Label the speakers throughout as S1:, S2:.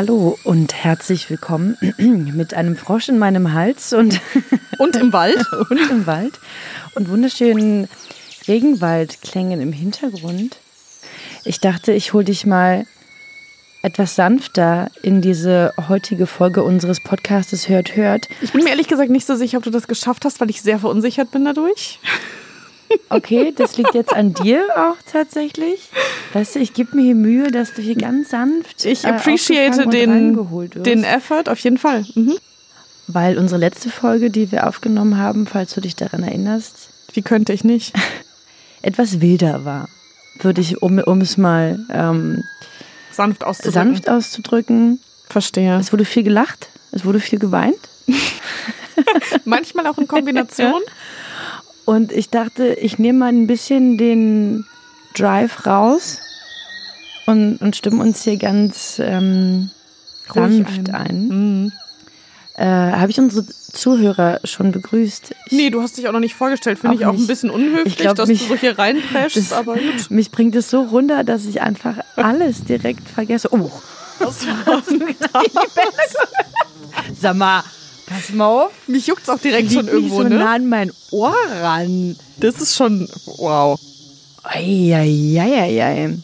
S1: Hallo und herzlich willkommen mit einem Frosch in meinem Hals und,
S2: und im Wald
S1: und im Wald und wunderschönen Regenwaldklängen im Hintergrund. Ich dachte, ich hole dich mal etwas sanfter in diese heutige Folge unseres Podcastes Hört, Hört.
S2: Ich bin mir ehrlich gesagt nicht so sicher, ob du das geschafft hast, weil ich sehr verunsichert bin dadurch.
S1: Okay, das liegt jetzt an dir auch tatsächlich. Weißt du, ich gebe mir hier Mühe, dass du hier ganz sanft.
S2: Ich äh, appreciate den, den Effort, auf jeden Fall. Mhm.
S1: Weil unsere letzte Folge, die wir aufgenommen haben, falls du dich daran erinnerst.
S2: Wie könnte ich nicht?
S1: etwas wilder war. Würde ich, um, um es mal ähm,
S2: sanft, auszudrücken.
S1: sanft auszudrücken.
S2: Verstehe.
S1: Es wurde viel gelacht, es wurde viel geweint.
S2: Manchmal auch in Kombination.
S1: Und ich dachte, ich nehme mal ein bisschen den Drive raus und, und stimme uns hier ganz ähm, sanft ein. ein. Mhm. Äh, Habe ich unsere Zuhörer schon begrüßt?
S2: Ich, nee, du hast dich auch noch nicht vorgestellt. Finde ich auch nicht. ein bisschen unhöflich, glaub, dass mich, du so hier reinpreschst, aber gut.
S1: Mich bringt es so runter, dass ich einfach alles direkt vergesse. Oh,
S2: was war denn
S1: Sag mal, Pass mal auf.
S2: Mich juckt es auch direkt schon irgendwo,
S1: so
S2: ne?
S1: nah an mein Ohr ran.
S2: Das ist schon, wow.
S1: Eieieiei.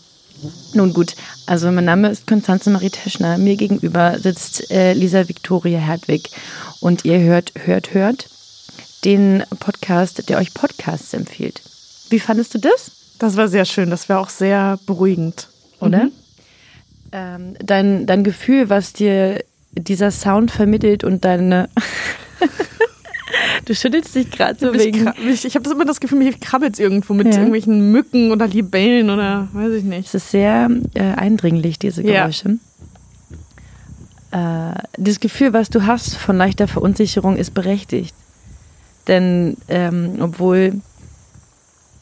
S1: Nun gut, also mein Name ist Konstanze Marie Teschner. Mir gegenüber sitzt äh, Lisa Victoria Hertwig. Und ihr hört, hört, hört den Podcast, der euch Podcasts empfiehlt. Wie fandest du das?
S2: Das war sehr schön. Das war auch sehr beruhigend.
S1: Oder? Mhm. Ähm, dein, dein Gefühl, was dir dieser Sound vermittelt und deine. du schüttelst dich gerade so wegen.
S2: Ich, ich habe immer das Gefühl, mich krabbelt es irgendwo mit ja. irgendwelchen Mücken oder Libellen oder weiß ich nicht.
S1: Es ist sehr äh, eindringlich, diese Geräusche. Ja. Äh, das Gefühl, was du hast von leichter Verunsicherung, ist berechtigt. Denn ähm, obwohl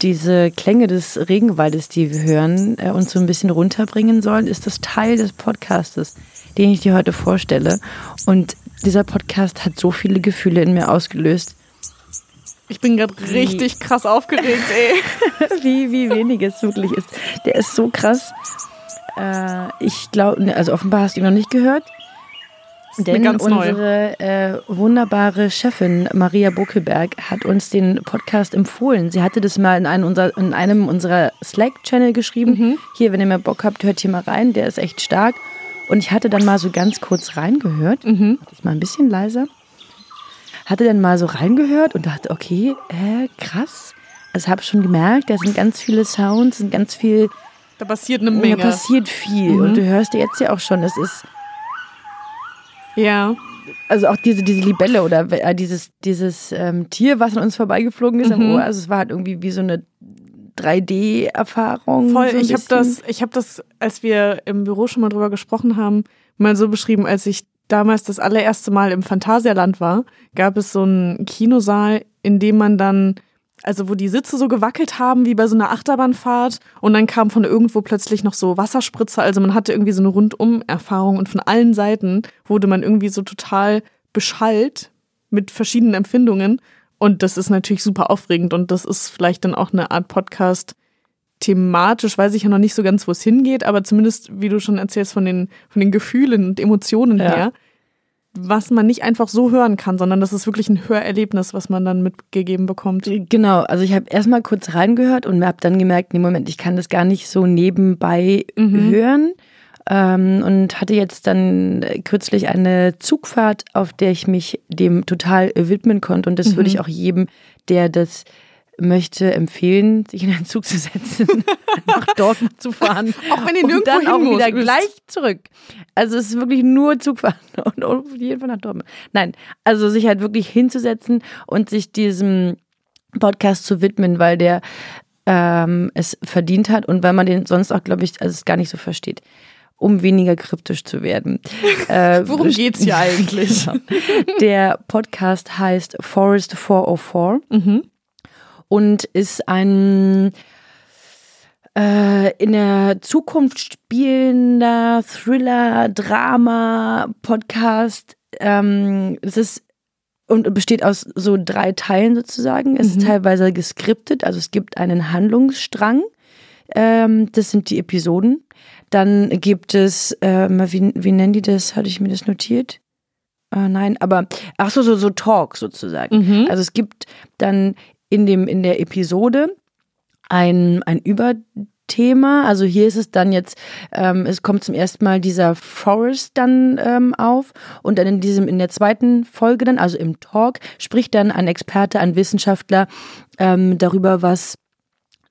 S1: diese Klänge des Regenwaldes, die wir hören, äh, uns so ein bisschen runterbringen sollen, ist das Teil des Podcastes den ich dir heute vorstelle. Und dieser Podcast hat so viele Gefühle in mir ausgelöst.
S2: Ich bin gerade richtig krass aufgeregt, ey.
S1: wie, wie wenig es wirklich ist. Der ist so krass. Äh, ich glaube, ne, also offenbar hast du ihn noch nicht gehört. Denn unsere äh, wunderbare Chefin Maria Buckelberg hat uns den Podcast empfohlen. Sie hatte das mal in einem unserer, in einem unserer Slack-Channel geschrieben. Mhm. Hier, wenn ihr mal Bock habt, hört hier mal rein. Der ist echt stark. Und ich hatte dann mal so ganz kurz reingehört. Mhm. Ich mal ein bisschen leiser. Hatte dann mal so reingehört und dachte, okay, äh, krass. Also habe schon gemerkt, da sind ganz viele Sounds, sind ganz viel.
S2: Da passiert eine Menge.
S1: Da passiert viel. Mhm. Und du hörst jetzt ja auch schon, es ist.
S2: Ja.
S1: Also auch diese, diese Libelle oder äh, dieses, dieses ähm, Tier, was an uns vorbeigeflogen ist mhm. am Ohr. Also es war halt irgendwie wie so eine 3D-Erfahrung.
S2: Voll, so ich habe das, ich habe das, als wir im Büro schon mal drüber gesprochen haben, mal so beschrieben, als ich damals das allererste Mal im Phantasialand war, gab es so einen Kinosaal, in dem man dann, also wo die Sitze so gewackelt haben, wie bei so einer Achterbahnfahrt, und dann kam von irgendwo plötzlich noch so Wasserspritzer, also man hatte irgendwie so eine Rundum-Erfahrung und von allen Seiten wurde man irgendwie so total beschallt mit verschiedenen Empfindungen. Und das ist natürlich super aufregend und das ist vielleicht dann auch eine Art Podcast. Thematisch weiß ich ja noch nicht so ganz, wo es hingeht, aber zumindest, wie du schon erzählst, von den, von den Gefühlen und Emotionen ja. her, was man nicht einfach so hören kann, sondern das ist wirklich ein Hörerlebnis, was man dann mitgegeben bekommt.
S1: Genau, also ich habe erstmal kurz reingehört und habe dann gemerkt, nee, Moment, ich kann das gar nicht so nebenbei mhm. hören ähm, und hatte jetzt dann kürzlich eine Zugfahrt, auf der ich mich dem total widmen konnte. Und das mhm. würde ich auch jedem, der das möchte empfehlen, sich in einen Zug zu setzen, nach Dortmund zu fahren.
S2: Auch wenn ihr nirgendwo
S1: und dann auch wieder
S2: müsst.
S1: gleich zurück. Also es ist wirklich nur Zugfahren und auf jeden Fall nach Dortmund. Nein, also sich halt wirklich hinzusetzen und sich diesem Podcast zu widmen, weil der ähm, es verdient hat und weil man den sonst auch, glaube ich, also es gar nicht so versteht um weniger kryptisch zu werden.
S2: Äh, Worum geht's hier eigentlich?
S1: Der Podcast heißt Forest 404 mhm. und ist ein äh, in der Zukunft spielender Thriller, Drama, Podcast. Ähm, es ist und besteht aus so drei Teilen sozusagen. Es mhm. ist teilweise geskriptet, also es gibt einen Handlungsstrang. Ähm, das sind die Episoden. Dann gibt es, ähm, wie, wie nennen die das? Hatte ich mir das notiert? Äh, nein, aber ach so, so, so Talk sozusagen. Mhm. Also es gibt dann in dem, in der Episode ein, ein Überthema. Also hier ist es dann jetzt, ähm, es kommt zum ersten Mal dieser Forest dann ähm, auf und dann in diesem, in der zweiten Folge dann, also im Talk, spricht dann ein Experte, ein Wissenschaftler ähm, darüber, was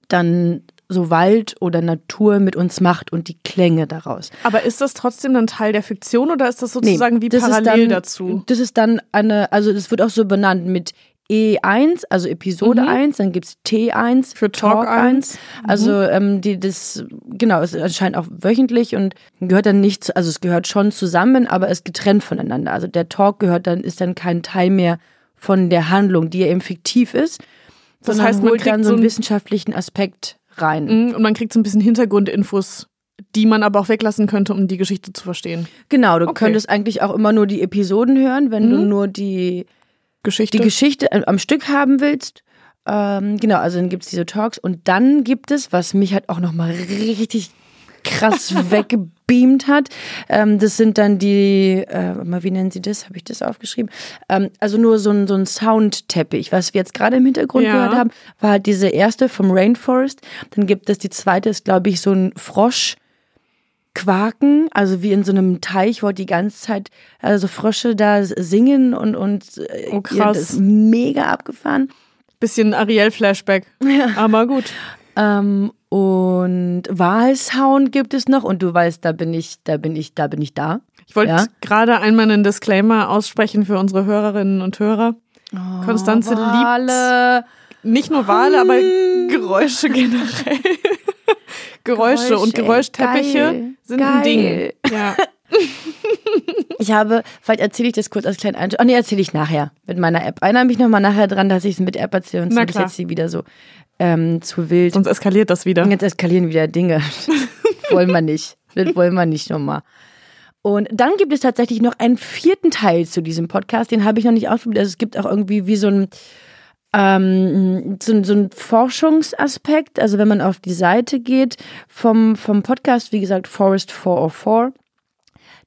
S1: dann so Wald oder Natur mit uns macht und die Klänge daraus.
S2: Aber ist das trotzdem dann Teil der Fiktion oder ist das sozusagen nee, wie parallel
S1: dann,
S2: dazu?
S1: Das ist dann eine, also das wird auch so benannt mit E1, also Episode mhm. 1, dann gibt es T1 für Talk, Talk 1. Mhm. Also ähm, die, das, genau, es erscheint auch wöchentlich und gehört dann nicht, also es gehört schon zusammen, aber ist getrennt voneinander. Also der Talk gehört dann, ist dann kein Teil mehr von der Handlung, die ja eben fiktiv ist. Das heißt, man kriegt dann so einen wissenschaftlichen Aspekt rein.
S2: Mhm, und man kriegt so ein bisschen Hintergrundinfos, die man aber auch weglassen könnte, um die Geschichte zu verstehen.
S1: Genau, du okay. könntest eigentlich auch immer nur die Episoden hören, wenn mhm. du nur die Geschichte, die Geschichte am Stück haben willst. Ähm, genau, also dann gibt es diese Talks und dann gibt es, was mich halt auch nochmal richtig krass weggebeamt hat. Ähm, das sind dann die, äh, wie nennen sie das? Habe ich das aufgeschrieben? Ähm, also nur so ein, so ein Soundteppich. Was wir jetzt gerade im Hintergrund ja. gehört haben, war halt diese erste vom Rainforest. Dann gibt es die zweite, ist glaube ich so ein Frosch. Quaken, also wie in so einem Teich, wo die ganze Zeit also Frösche da singen und und
S2: äh, oh, krass. das
S1: ist mega abgefahren.
S2: Bisschen Ariel-Flashback. Ja. Aber gut.
S1: Ähm, und Wahlsound gibt es noch und du weißt, da bin ich, da bin ich, da bin ich da.
S2: Ich wollte ja? gerade einmal einen Disclaimer aussprechen für unsere Hörerinnen und Hörer. Oh, Konstanze liebt nicht nur Wale, aber Geräusche generell. Geräusche, Geräusche und Geräuschteppiche geil, sind geil. ein Ding. Ja.
S1: ich habe, vielleicht erzähle ich das kurz als kleinen Einschub. Ach nee, erzähle ich nachher mit meiner App. Erinnere mich nochmal nachher dran, dass ich es mit App erzähle und so bis jetzt sie wieder so ähm, zu wild.
S2: Sonst eskaliert das wieder.
S1: Und jetzt eskalieren wieder Dinge. wollen wir nicht. Das wollen wir nicht nochmal. Und dann gibt es tatsächlich noch einen vierten Teil zu diesem Podcast, den habe ich noch nicht ausprobiert. Also es gibt auch irgendwie wie so ein, ähm, so, so ein Forschungsaspekt. Also wenn man auf die Seite geht vom, vom Podcast, wie gesagt, Forest 404,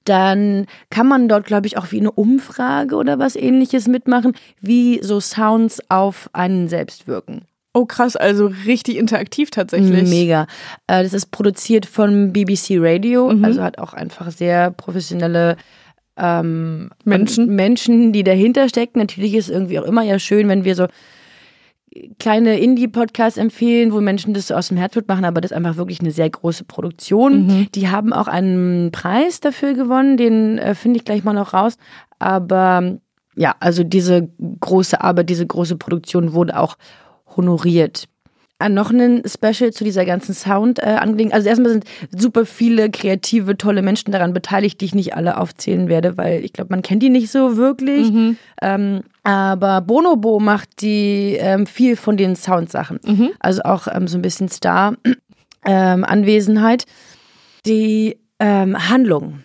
S1: dann kann man dort, glaube ich, auch wie eine Umfrage oder was ähnliches mitmachen, wie so Sounds auf einen selbst wirken.
S2: Oh krass, also richtig interaktiv tatsächlich.
S1: Mega. Äh, das ist produziert von BBC Radio, mhm. also hat auch einfach sehr professionelle ähm, Menschen. Menschen, die dahinter stecken. Natürlich ist es irgendwie auch immer ja schön, wenn wir so kleine Indie-Podcasts empfehlen, wo Menschen das so aus dem Herzblut machen, aber das ist einfach wirklich eine sehr große Produktion. Mhm. Die haben auch einen Preis dafür gewonnen, den äh, finde ich gleich mal noch raus. Aber ja, also diese große Arbeit, diese große Produktion wurde auch honoriert. An noch ein Special zu dieser ganzen sound äh, Also erstmal sind super viele kreative, tolle Menschen daran beteiligt, die ich nicht alle aufzählen werde, weil ich glaube, man kennt die nicht so wirklich. Mhm. Ähm, aber Bonobo macht die ähm, viel von den Soundsachen. Mhm. Also auch ähm, so ein bisschen Star-Anwesenheit. Ähm, die ähm, Handlung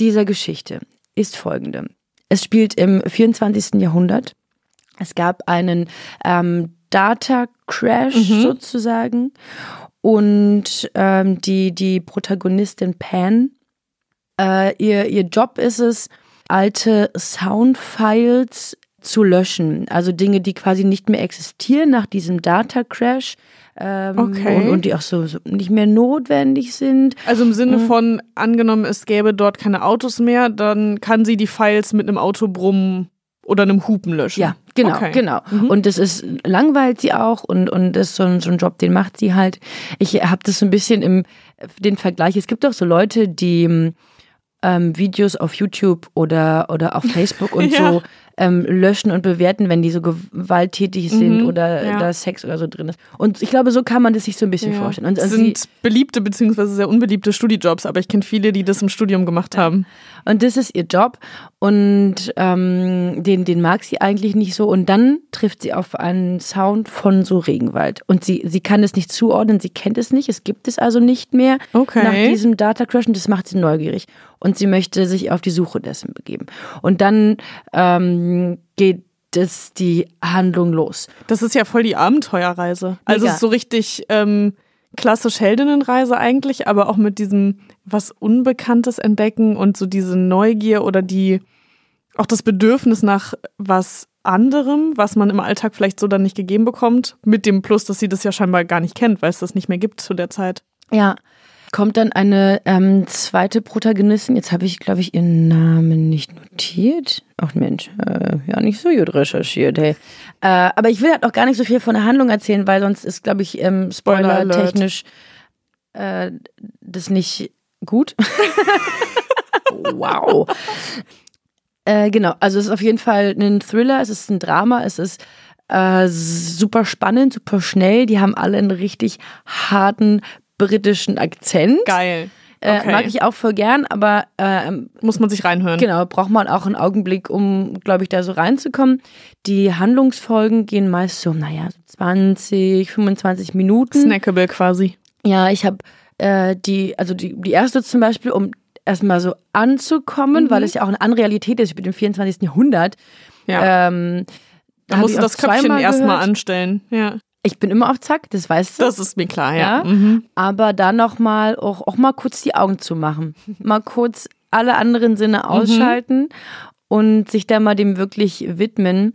S1: dieser Geschichte ist folgende. Es spielt im 24. Jahrhundert. Es gab einen ähm, Data Crash mhm. sozusagen. Und ähm, die, die Protagonistin Pan, äh, ihr, ihr Job ist es, alte Soundfiles zu löschen. Also Dinge, die quasi nicht mehr existieren nach diesem Data Crash. Ähm, okay. und, und, die auch so, so, nicht mehr notwendig sind.
S2: Also im Sinne mhm. von, angenommen, es gäbe dort keine Autos mehr, dann kann sie die Files mit einem Autobrummen oder einem Hupen löschen.
S1: Ja, genau, okay. genau. Mhm. Und das ist langweilt sie auch und und das ist so ein, so ein Job, den macht sie halt. Ich habe das so ein bisschen im den Vergleich. Es gibt auch so Leute, die ähm, Videos auf YouTube oder oder auf Facebook und ja. so ähm, löschen und bewerten, wenn die so gewalttätig sind mhm, oder ja. da Sex oder so drin ist. Und ich glaube, so kann man das sich so ein bisschen ja. vorstellen. Und
S2: das
S1: also
S2: sind beliebte bzw. sehr unbeliebte Studiejobs, aber ich kenne viele, die das im Studium gemacht haben.
S1: Und das ist ihr Job und ähm, den, den mag sie eigentlich nicht so. Und dann trifft sie auf einen Sound von so Regenwald. Und sie, sie kann es nicht zuordnen, sie kennt es nicht, es gibt es also nicht mehr
S2: okay.
S1: nach diesem Data Crash und das macht sie neugierig. Und sie möchte sich auf die Suche dessen begeben. Und dann ähm, geht das die Handlung los.
S2: Das ist ja voll die Abenteuerreise. Also es ist so richtig ähm, klassisch Heldinnenreise eigentlich, aber auch mit diesem was Unbekanntes entdecken und so diese Neugier oder die auch das Bedürfnis nach was anderem, was man im Alltag vielleicht so dann nicht gegeben bekommt, mit dem Plus, dass sie das ja scheinbar gar nicht kennt, weil es das nicht mehr gibt zu der Zeit.
S1: Ja, kommt dann eine ähm, zweite Protagonistin. Jetzt habe ich, glaube ich, ihren Namen nicht notiert. Ach Mensch, äh, ja, nicht so gut recherchiert, hey. Äh, aber ich will halt auch gar nicht so viel von der Handlung erzählen, weil sonst ist, glaube ich, ähm, spoiler-technisch äh, das nicht gut. wow. Äh, genau, also es ist auf jeden Fall ein Thriller, es ist ein Drama, es ist äh, super spannend, super schnell. Die haben alle einen richtig harten britischen Akzent.
S2: Geil.
S1: Äh, okay. Äh, mag ich auch voll gern, aber äh,
S2: muss man sich reinhören.
S1: Genau, braucht man auch einen Augenblick, um, glaube ich, da so reinzukommen. Die Handlungsfolgen gehen meist so, naja, 20, 25 Minuten.
S2: Snackable quasi.
S1: Ja, ich habe äh, die, also die, die erste zum Beispiel, um erstmal so anzukommen, mhm. weil es ja auch eine andere Realität ist, ich bin im 24. Jahrhundert.
S2: Ja. Ähm, da musst du das Köpfchen erstmal anstellen. Ja.
S1: Ich bin immer auf Zack, das weißt du.
S2: Das ist mir klar, ja. ja? Mhm.
S1: Aber dann nochmal auch, auch mal kurz die Augen zu machen. Mal kurz alle anderen Sinne mhm. ausschalten mhm. und sich da mal dem wirklich widmen.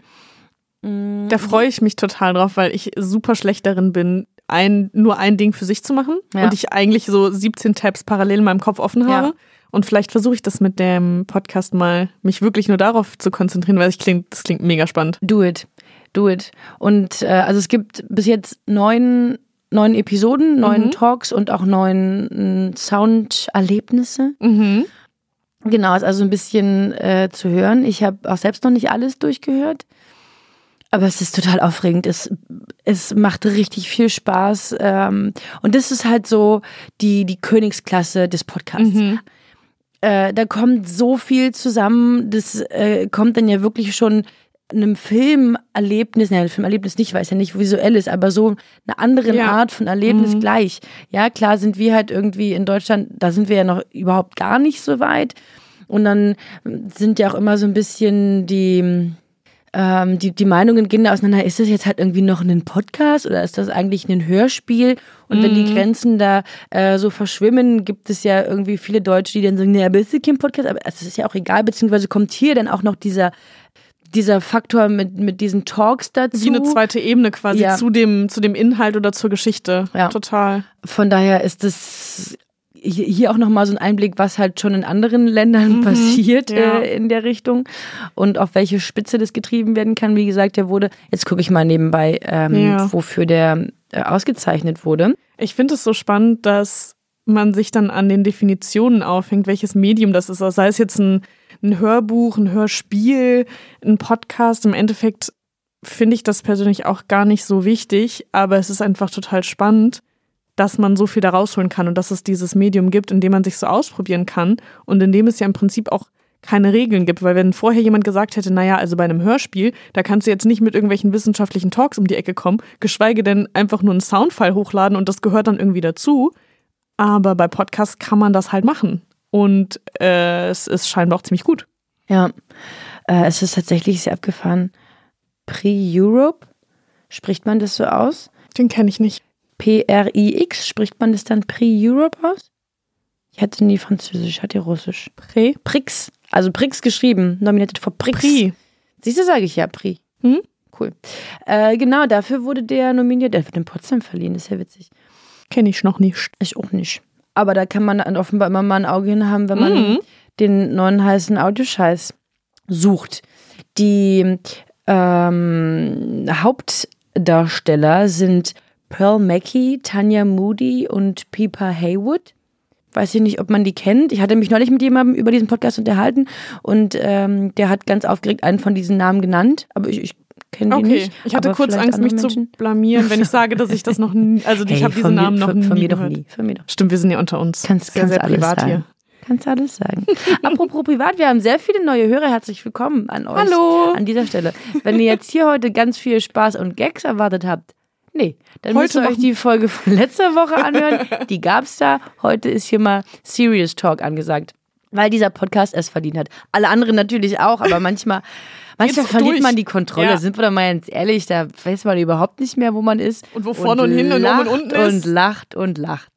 S2: Mhm. Da freue ich mich total drauf, weil ich super schlecht darin bin, ein, nur ein Ding für sich zu machen ja. und ich eigentlich so 17 Tabs parallel in meinem Kopf offen habe. Ja. Und vielleicht versuche ich das mit dem Podcast mal, mich wirklich nur darauf zu konzentrieren, weil ich klingt, das klingt mega spannend.
S1: Do it do it. Und äh, also es gibt bis jetzt neun, neun Episoden, neun mhm. Talks und auch neun äh, Sounderlebnisse.
S2: Mhm.
S1: Genau, ist also ein bisschen äh, zu hören. Ich habe auch selbst noch nicht alles durchgehört. Aber es ist total aufregend. Es, es macht richtig viel Spaß. Ähm, und das ist halt so die, die Königsklasse des Podcasts. Mhm. Äh, da kommt so viel zusammen. Das äh, kommt dann ja wirklich schon einem Filmerlebnis, nein, Filmerlebnis nicht, weil es ja nicht visuell ist, aber so eine andere ja. Art von Erlebnis mhm. gleich. Ja, klar sind wir halt irgendwie in Deutschland, da sind wir ja noch überhaupt gar nicht so weit. Und dann sind ja auch immer so ein bisschen die, ähm, die, die Meinungen gehen da auseinander, ist das jetzt halt irgendwie noch ein Podcast oder ist das eigentlich ein Hörspiel? Und mhm. wenn die mhm. Grenzen da äh, so verschwimmen, gibt es ja irgendwie viele Deutsche, die dann sagen, naja, aber ist das kein Podcast? Aber es ist ja auch egal, beziehungsweise kommt hier dann auch noch dieser dieser Faktor mit, mit diesen Talks dazu.
S2: Wie eine zweite Ebene quasi ja. zu, dem, zu dem Inhalt oder zur Geschichte.
S1: Ja.
S2: Total.
S1: Von daher ist es hier auch nochmal so ein Einblick, was halt schon in anderen Ländern mhm, passiert ja. äh, in der Richtung und auf welche Spitze das getrieben werden kann. Wie gesagt, der wurde, jetzt gucke ich mal nebenbei, ähm, ja. wofür der äh, ausgezeichnet wurde.
S2: Ich finde es so spannend, dass man sich dann an den Definitionen aufhängt, welches Medium das ist. Also sei es jetzt ein ein Hörbuch, ein Hörspiel, ein Podcast. Im Endeffekt finde ich das persönlich auch gar nicht so wichtig, aber es ist einfach total spannend, dass man so viel da rausholen kann und dass es dieses Medium gibt, in dem man sich so ausprobieren kann und in dem es ja im Prinzip auch keine Regeln gibt, weil wenn vorher jemand gesagt hätte, naja, also bei einem Hörspiel, da kannst du jetzt nicht mit irgendwelchen wissenschaftlichen Talks um die Ecke kommen, geschweige denn einfach nur einen Soundfile hochladen und das gehört dann irgendwie dazu. Aber bei Podcasts kann man das halt machen und äh, es ist scheinbar auch ziemlich gut.
S1: Ja, äh, es ist tatsächlich sehr abgefahren. Pre-Europe, spricht man das so aus?
S2: Den kenne ich nicht.
S1: P-R-I-X, spricht man das dann Pre-Europe aus? Ich hatte nie Französisch, ich hatte Russisch.
S2: Pré?
S1: Prix, also Prix geschrieben, nominiert vor Prix. Prix. Siehst du, sage ich ja, Prix.
S2: Hm?
S1: Cool. Äh, genau, dafür wurde der nominiert. Der wird in Potsdam verliehen, das ist ja witzig.
S2: Kenne ich noch nicht.
S1: Ich auch nicht. Aber da kann man offenbar immer mal ein Auge hin haben, wenn man mhm. den neuen heißen Audioscheiß sucht. Die ähm, Hauptdarsteller sind Pearl Mackie, Tanya Moody und Pippa Haywood. Weiß ich nicht, ob man die kennt. Ich hatte mich neulich mit jemandem über diesen Podcast unterhalten und ähm, der hat ganz aufgeregt einen von diesen Namen genannt, aber ich, ich kenne die okay. nicht.
S2: Ich hatte kurz Angst, mich Menschen. zu blamieren, wenn ich sage, dass ich das noch nie, also hey, ich habe diesen Namen noch von, nie von mir gehört. Doch nie. Von mir doch. Stimmt, wir sind ja unter uns.
S1: Kannst, sehr, kannst sehr privat sagen. hier. Kannst alles sagen. Apropos privat, wir haben sehr viele neue Hörer. Herzlich willkommen an euch.
S2: Hallo.
S1: An dieser Stelle. Wenn ihr jetzt hier heute ganz viel Spaß und Gags erwartet habt, nee, dann heute müsst ihr euch die Folge von letzter Woche anhören. Die gab's da. Heute ist hier mal Serious Talk angesagt. Weil dieser Podcast es verdient hat. Alle anderen natürlich auch, aber manchmal, manchmal verliert durch. man die Kontrolle. Ja. Sind wir doch mal ganz ehrlich, da weiß man überhaupt nicht mehr, wo man ist.
S2: Und wo vorne und, und hinten und oben und unten
S1: ist. Und lacht und lacht.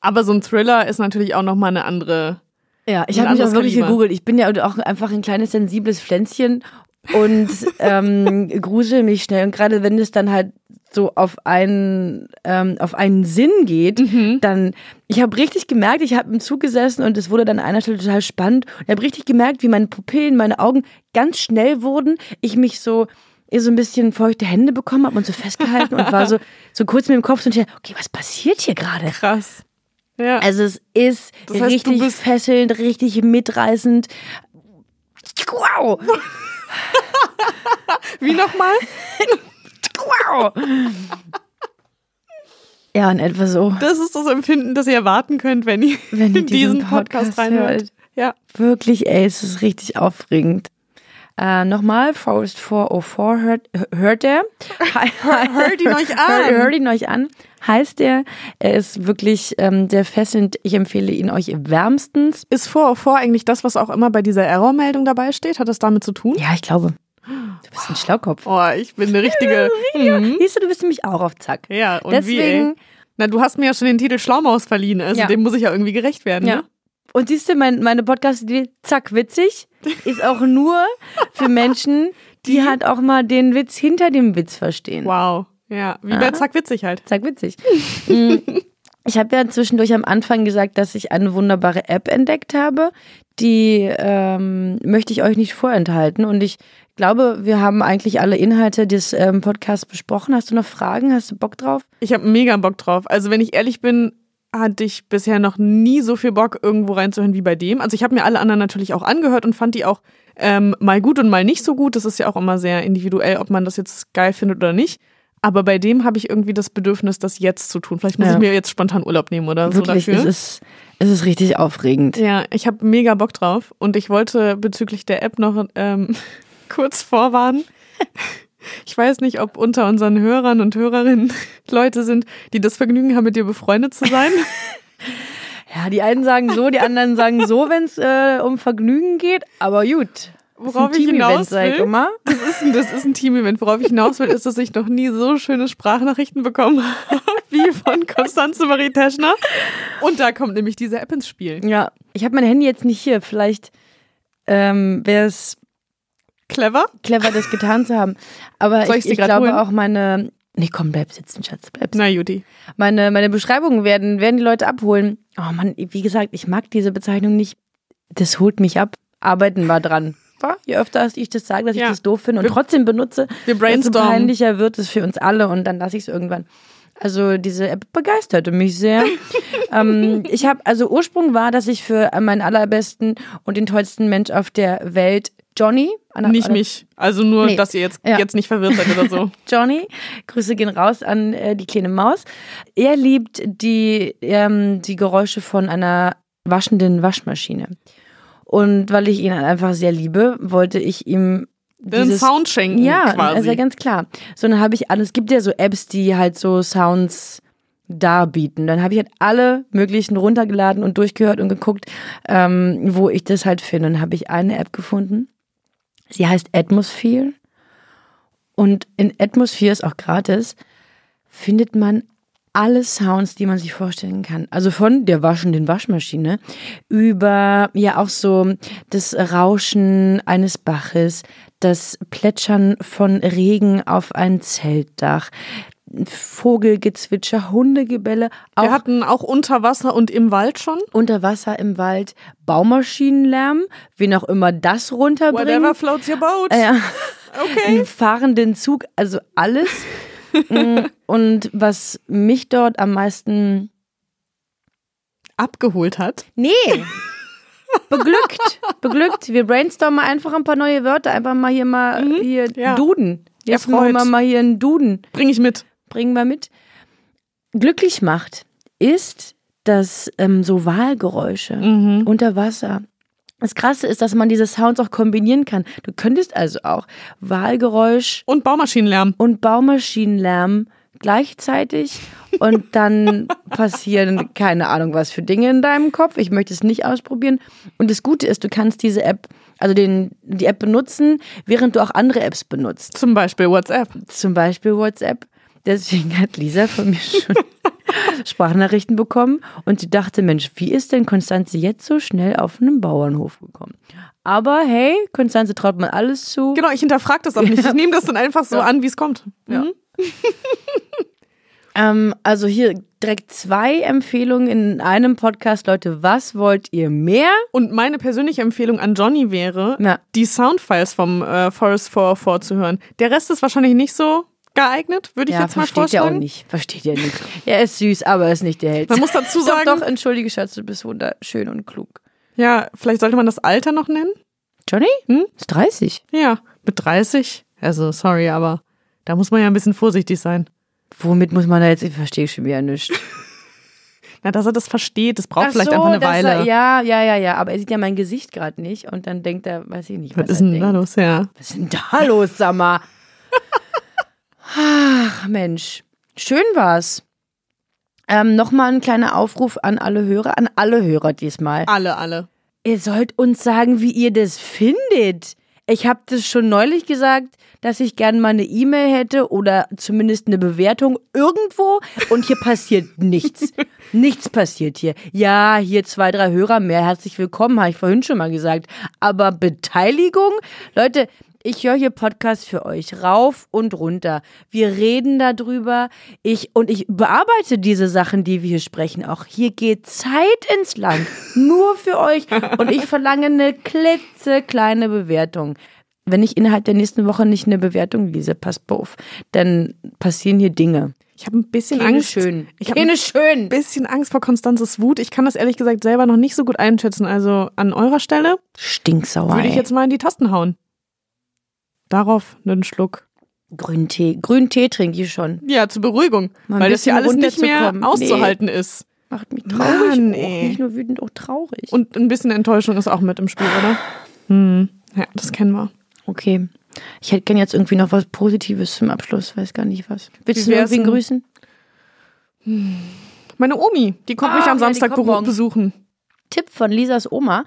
S2: Aber so ein Thriller ist natürlich auch nochmal eine andere.
S1: Ja, ich habe mich auch wirklich Kaliber. gegoogelt. Ich bin ja auch einfach ein kleines sensibles Pflänzchen und ähm, grusel mich schnell. Und gerade wenn es dann halt so auf einen ähm, auf einen Sinn geht, mhm. dann ich habe richtig gemerkt, ich habe im Zug gesessen und es wurde dann an einer Stelle total spannend. Und ich habe richtig gemerkt, wie meine Pupillen, meine Augen ganz schnell wurden. Ich mich so so ein bisschen feuchte Hände bekommen habe und so festgehalten und war so so kurz mit dem Kopf so und okay, was passiert hier gerade?
S2: Krass.
S1: Ja. Also es ist das heißt, richtig fesselnd, richtig mitreißend. Wow!
S2: Wie nochmal?
S1: wow! Ja, in etwa so.
S2: Das ist das Empfinden, das ihr erwarten könnt, wenn ihr, wenn ihr diesen, diesen Podcast, Podcast reinhört.
S1: Ja. Wirklich, ey, es ist richtig aufregend. Äh, Nochmal, Forest 404 hört, hört er.
S2: hört ihn euch an.
S1: Hört ihn euch an heißt er. Er ist wirklich ähm, sehr fesselnd. Ich empfehle ihn euch wärmstens.
S2: Ist vor, vor eigentlich das, was auch immer bei dieser Errormeldung dabei steht? Hat das damit zu tun?
S1: Ja, ich glaube. Du bist ein Schlaukopf.
S2: Oh, ich bin eine richtige.
S1: mhm. Siehst du, du bist nämlich auch auf Zack.
S2: Ja, und Deswegen, wie, Na, du hast mir ja schon den Titel Schlaumaus verliehen, also ja. dem muss ich ja irgendwie gerecht werden. Ja. Ne?
S1: Und siehst du, mein, meine Podcast-Idee, zack, witzig, ist auch nur für Menschen, die, die halt auch mal den Witz hinter dem Witz verstehen.
S2: Wow. Ja, wie bei Zack witzig halt.
S1: Zack witzig. Mm, ich habe ja zwischendurch am Anfang gesagt, dass ich eine wunderbare App entdeckt habe. Die ähm, möchte ich euch nicht vorenthalten. Und ich glaube, wir haben eigentlich alle Inhalte des ähm, Podcasts besprochen. Hast du noch Fragen? Hast du Bock drauf?
S2: Ich habe mega Bock drauf. Also wenn ich ehrlich bin, hatte ich bisher noch nie so viel Bock, irgendwo reinzuhören wie bei dem. Also ich habe mir alle anderen natürlich auch angehört und fand die auch ähm, mal gut und mal nicht so gut. Das ist ja auch immer sehr individuell, ob man das jetzt geil findet oder nicht. Aber bei dem habe ich irgendwie das Bedürfnis, das jetzt zu tun. Vielleicht muss ja. ich mir jetzt spontan Urlaub nehmen oder
S1: Wirklich,
S2: so dafür.
S1: Es ist, es ist richtig aufregend.
S2: Ja, ich habe mega Bock drauf. Und ich wollte bezüglich der App noch ähm, kurz vorwarnen. Ich weiß nicht, ob unter unseren Hörern und Hörerinnen Leute sind, die das Vergnügen haben, mit dir befreundet zu sein.
S1: Ja, die einen sagen so, die anderen sagen so, wenn es äh, um Vergnügen geht. Aber gut
S2: worauf ich hinaus will, das ist, ein, das ist ein Team-Event. Worauf ich hinaus will, ist, dass ich noch nie so schöne Sprachnachrichten bekommen habe wie von Konstanze Marie Teschner. Und da kommt nämlich diese App ins Spiel.
S1: Ja, ich habe mein Handy jetzt nicht hier. Vielleicht ähm, wäre es
S2: clever,
S1: clever, das getan zu haben. Aber Soll ich, ich glaube holen? auch meine. Nee, komm, bleib sitzen, Schatz, bleib
S2: sitzen. Na, Judy.
S1: Meine, meine Beschreibungen werden, werden die Leute abholen. Oh Mann, wie gesagt, ich mag diese Bezeichnung nicht. Das holt mich ab. Arbeiten wir dran je öfter ich das sage, dass ja. ich das doof finde und wir, trotzdem benutze,
S2: wir desto
S1: peinlicher wird es für uns alle und dann lasse ich es irgendwann. Also diese App begeisterte mich sehr. ähm, ich habe, also Ursprung war, dass ich für meinen allerbesten und den tollsten Mensch auf der Welt Johnny.
S2: Anna, nicht Anna, mich. Also nur, nee. dass ihr jetzt, ja. jetzt nicht verwirrt seid oder so.
S1: Johnny, Grüße gehen raus an äh, die kleine Maus. Er liebt die, ähm, die Geräusche von einer waschenden Waschmaschine. Und weil ich ihn einfach sehr liebe, wollte ich ihm
S2: den Sound schenken.
S1: Ja,
S2: quasi.
S1: also ganz klar. So, dann habe ich alles, es gibt ja so Apps, die halt so Sounds darbieten. Dann habe ich halt alle möglichen runtergeladen und durchgehört und geguckt, ähm, wo ich das halt finde. Und dann habe ich eine App gefunden. Sie heißt Atmosphere. Und in Atmosphere ist auch gratis, findet man alle Sounds, die man sich vorstellen kann. Also von der waschenden Waschmaschine über ja auch so das Rauschen eines Baches, das Plätschern von Regen auf ein Zeltdach, Vogelgezwitscher, Hundegebelle.
S2: Wir hatten auch unter Wasser und im Wald schon.
S1: Unter Wasser im Wald Baumaschinenlärm, wen auch immer das runterbringt.
S2: Whatever floats your boat.
S1: Ja.
S2: Okay.
S1: Einen fahrenden Zug, also alles. Mm, und was mich dort am meisten
S2: abgeholt hat.
S1: Nee. Beglückt, beglückt. Wir brainstormen einfach ein paar neue Wörter, einfach mal hier mal
S2: Mhm,
S1: hier
S2: ja.
S1: Duden. Jetzt machen wir mal hier einen Duden.
S2: Bring ich mit.
S1: Bringen wir mit. Glücklich macht ist das ähm, so Wahlgeräusche
S2: Mhm.
S1: unter Wasser. Das Krasse ist, dass man diese Sounds auch kombinieren kann. Du könntest also auch Wahlgeräusch
S2: Und Baumaschinenlärm.
S1: und Baumaschinenlärm gleichzeitig und dann passieren keine Ahnung was für Dinge in deinem Kopf. Ich möchte es nicht ausprobieren. Und das Gute ist, du kannst diese App, also den, die App benutzen, während du auch andere Apps benutzt.
S2: Zum Beispiel WhatsApp.
S1: Zum Beispiel WhatsApp. Deswegen hat Lisa von mir schon Sprachnachrichten bekommen und sie dachte, Mensch, wie ist denn Konstanze jetzt so schnell auf einen Bauernhof gekommen? Aber hey, Konstanze traut man alles zu.
S2: Genau, ich hinterfrage das auch nicht. Ich nehme das dann einfach so
S1: Ja.
S2: an, wie es kommt.
S1: Ja.
S2: Mhm.
S1: Ähm, also hier direkt zwei Empfehlungen in einem Podcast. Leute, was wollt ihr mehr?
S2: Und meine persönliche Empfehlung an Johnny wäre,
S1: Ja.
S2: die Soundfiles vom äh, Forest 4 vorzuhören. Der Rest ist wahrscheinlich nicht so geeignet, würde ich
S1: ja,
S2: jetzt mal
S1: versteht er auch nicht. Versteht er nicht. Er ist süß, aber er ist nicht der Held.
S2: Man muss dazu sagen,
S1: Doch, doch, entschuldige, Schatz, du bist wunderschön und klug.
S2: ja, vielleicht sollte man das Alter noch nennen.
S1: Johnny?
S2: Hm?
S1: Ist 30.
S2: Ja, mit 30. Also, sorry, aber da muss man ja ein bisschen vorsichtig sein.
S1: Womit muss man da jetzt, ich verstehe schon wieder nichts.
S2: Na, dass er das versteht, das braucht
S1: Ach
S2: vielleicht
S1: so,
S2: einfach eine Weile.
S1: Er, ja, ja, ja, ja, aber er sieht ja mein Gesicht gerade nicht und dann denkt er, weiß ich nicht, was,
S2: Was ist denn da los? Ja.
S1: Was ist denn da los, sag mal? Ach, Mensch. Schön war's. Ähm, Nochmal ein kleiner Aufruf an alle Hörer, an alle Hörer diesmal.
S2: Alle, alle.
S1: Ihr sollt uns sagen, wie ihr das findet. Ich habe das schon neulich gesagt, dass ich gerne mal eine E-Mail hätte oder zumindest eine Bewertung irgendwo und hier passiert nichts. nichts passiert hier. Ja, hier zwei, drei Hörer mehr. Herzlich willkommen, habe ich vorhin schon mal gesagt. Aber Beteiligung? Leute, ich höre hier Podcasts für euch rauf und runter. Wir reden darüber. Ich und ich bearbeite diese Sachen, die wir hier sprechen. Auch hier geht Zeit ins Land. Nur für euch. Und ich verlange eine klitzekleine Bewertung. Wenn ich innerhalb der nächsten Woche nicht eine Bewertung lese, passt auf, dann passieren hier Dinge.
S2: Ich habe ein bisschen
S1: Keine
S2: Angst.
S1: schön.
S2: Ich habe ein
S1: schön.
S2: bisschen Angst vor Konstanzes Wut. Ich kann das ehrlich gesagt selber noch nicht so gut einschätzen. Also an eurer Stelle
S1: Stinksauer.
S2: würde ich jetzt mal in die Tasten hauen. Darauf einen Schluck.
S1: Grüntee. Grüntee trinke ich schon.
S2: Ja, zur Beruhigung.
S1: Mal
S2: weil das hier alles nicht mehr auszuhalten ist.
S1: Macht mich traurig.
S2: Mann,
S1: auch. Nicht nur wütend, auch traurig.
S2: Und ein bisschen Enttäuschung ist auch mit im Spiel, oder? Hm. Ja, das kennen wir.
S1: Okay. Ich hätte gern jetzt irgendwie noch was Positives zum Abschluss. Weiß gar nicht was. Willst
S2: Wie
S1: du irgendwen
S2: denn?
S1: grüßen?
S2: Meine Omi, die kommt
S1: Ah,
S2: mich
S1: ja,
S2: am Samstag
S1: morgen.
S2: besuchen.
S1: Tipp von Lisas Oma,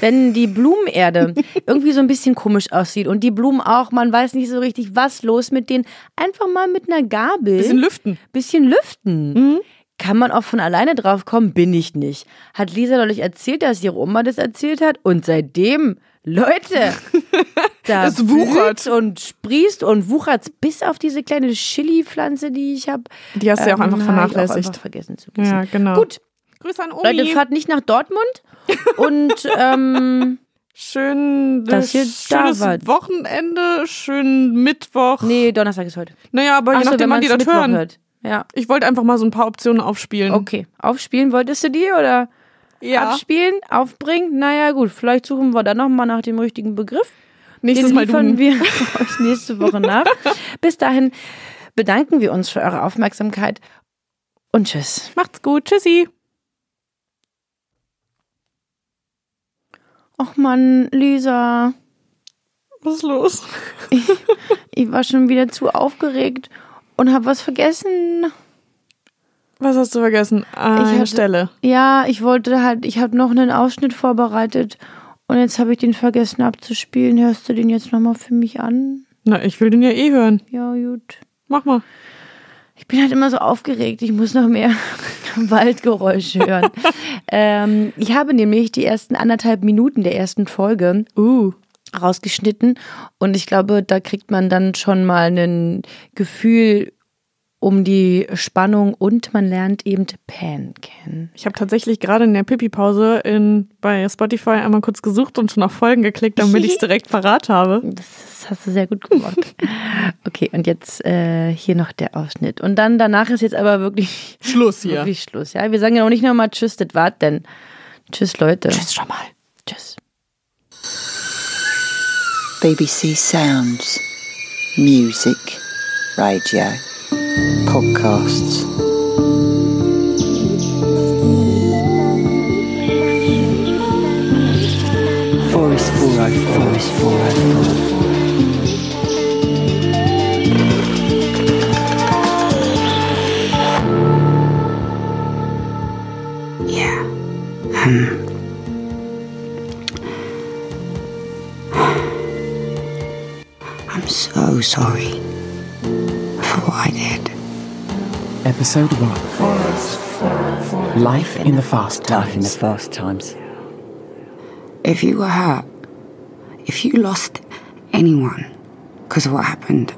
S1: wenn die Blumenerde irgendwie so ein bisschen komisch aussieht und die Blumen auch, man weiß nicht so richtig, was los mit denen, einfach mal mit einer Gabel
S2: Bisschen lüften.
S1: bisschen lüften.
S2: Mhm.
S1: Kann man auch von alleine drauf kommen? Bin ich nicht. Hat Lisa neulich erzählt, dass ihre Oma das erzählt hat und seitdem, Leute, da
S2: Es wuchert.
S1: und sprießt und wuchert bis auf diese kleine Chili-Pflanze, die ich habe.
S2: Die hast du ja auch einfach vernachlässigt.
S1: einfach vergessen zu gießen.
S2: Ja, genau.
S1: Gut,
S2: Grüße an Omi.
S1: Leute, fahrt nicht nach Dortmund und ähm,
S2: Schön,
S1: Dass ihr da
S2: schönes
S1: wart.
S2: Wochenende, schönen Mittwoch.
S1: nee, Donnerstag ist heute.
S2: Naja, aber je
S1: Ach so,
S2: nachdem, wann die das
S1: Mittwoch
S2: hören.
S1: hört. Ja,
S2: Ich wollte einfach mal so ein paar Optionen aufspielen.
S1: okay. Aufspielen wolltest du die oder
S2: Ja.
S1: abspielen, aufbringen? Naja, gut, vielleicht suchen wir dann nochmal nach dem richtigen Begriff.
S2: Nächstes
S1: Den
S2: Mal
S1: liefern
S2: du.
S1: wir euch nächste Woche nach. Bis dahin bedanken wir uns für eure Aufmerksamkeit und tschüss.
S2: Macht's gut. Tschüssi.
S1: Och Mann, Lisa,
S2: Was ist los?
S1: ich war schon wieder zu aufgeregt und habe was vergessen.
S2: Was hast du vergessen? Eine
S1: Ich hatte-
S2: Stelle.
S1: Ja, ich wollte halt, ich habe noch einen Ausschnitt vorbereitet und jetzt habe ich den vergessen abzuspielen. Hörst du den jetzt nochmal für mich an?
S2: Na, ich will den ja eh hören.
S1: Ja, gut.
S2: Mach mal.
S1: Ich bin halt immer so aufgeregt. Ich muss noch mehr Waldgeräusche hören. ähm, ich habe nämlich die ersten anderthalb Minuten der ersten Folge
S2: Uh.
S1: rausgeschnitten und ich glaube, da kriegt man dann schon mal ein Gefühl um die Spannung und man lernt eben Pan kennen.
S2: Ich habe tatsächlich gerade in der Pipi-Pause bei Spotify einmal kurz gesucht und schon auf Folgen geklickt, damit ich es direkt parat habe.
S1: Das hast du sehr gut gemacht. okay, und jetzt äh, hier noch der Ausschnitt. Und dann danach ist jetzt aber wirklich
S2: Schluss hier.
S1: Wirklich Schluss, ja. Wir sagen ja auch nicht nochmal Tschüss, das war's denn. Tschüss, Leute.
S2: Tschüss schon mal.
S1: Tschüss.
S3: BBC Sounds. Music. Radio. Podcasts.
S4: Episode 1 Life in the Fast
S3: Life in the fast times. If you were hurt, if you lost anyone because of what happened,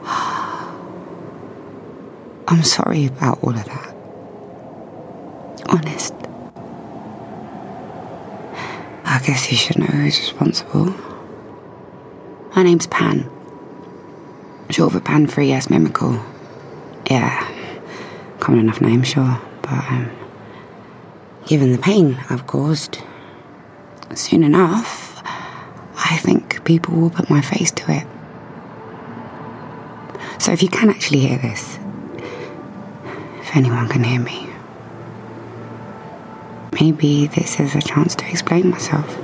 S3: I'm sorry about all of that. Honest. I guess you should know who's responsible. My name's Pan. Short for Pan Free S Mimical. Yeah, common enough name, sure, but um, given the pain I've caused, soon enough, I think people will put my face to it. So if you can actually hear this, if anyone can hear me, maybe this is a chance to explain myself.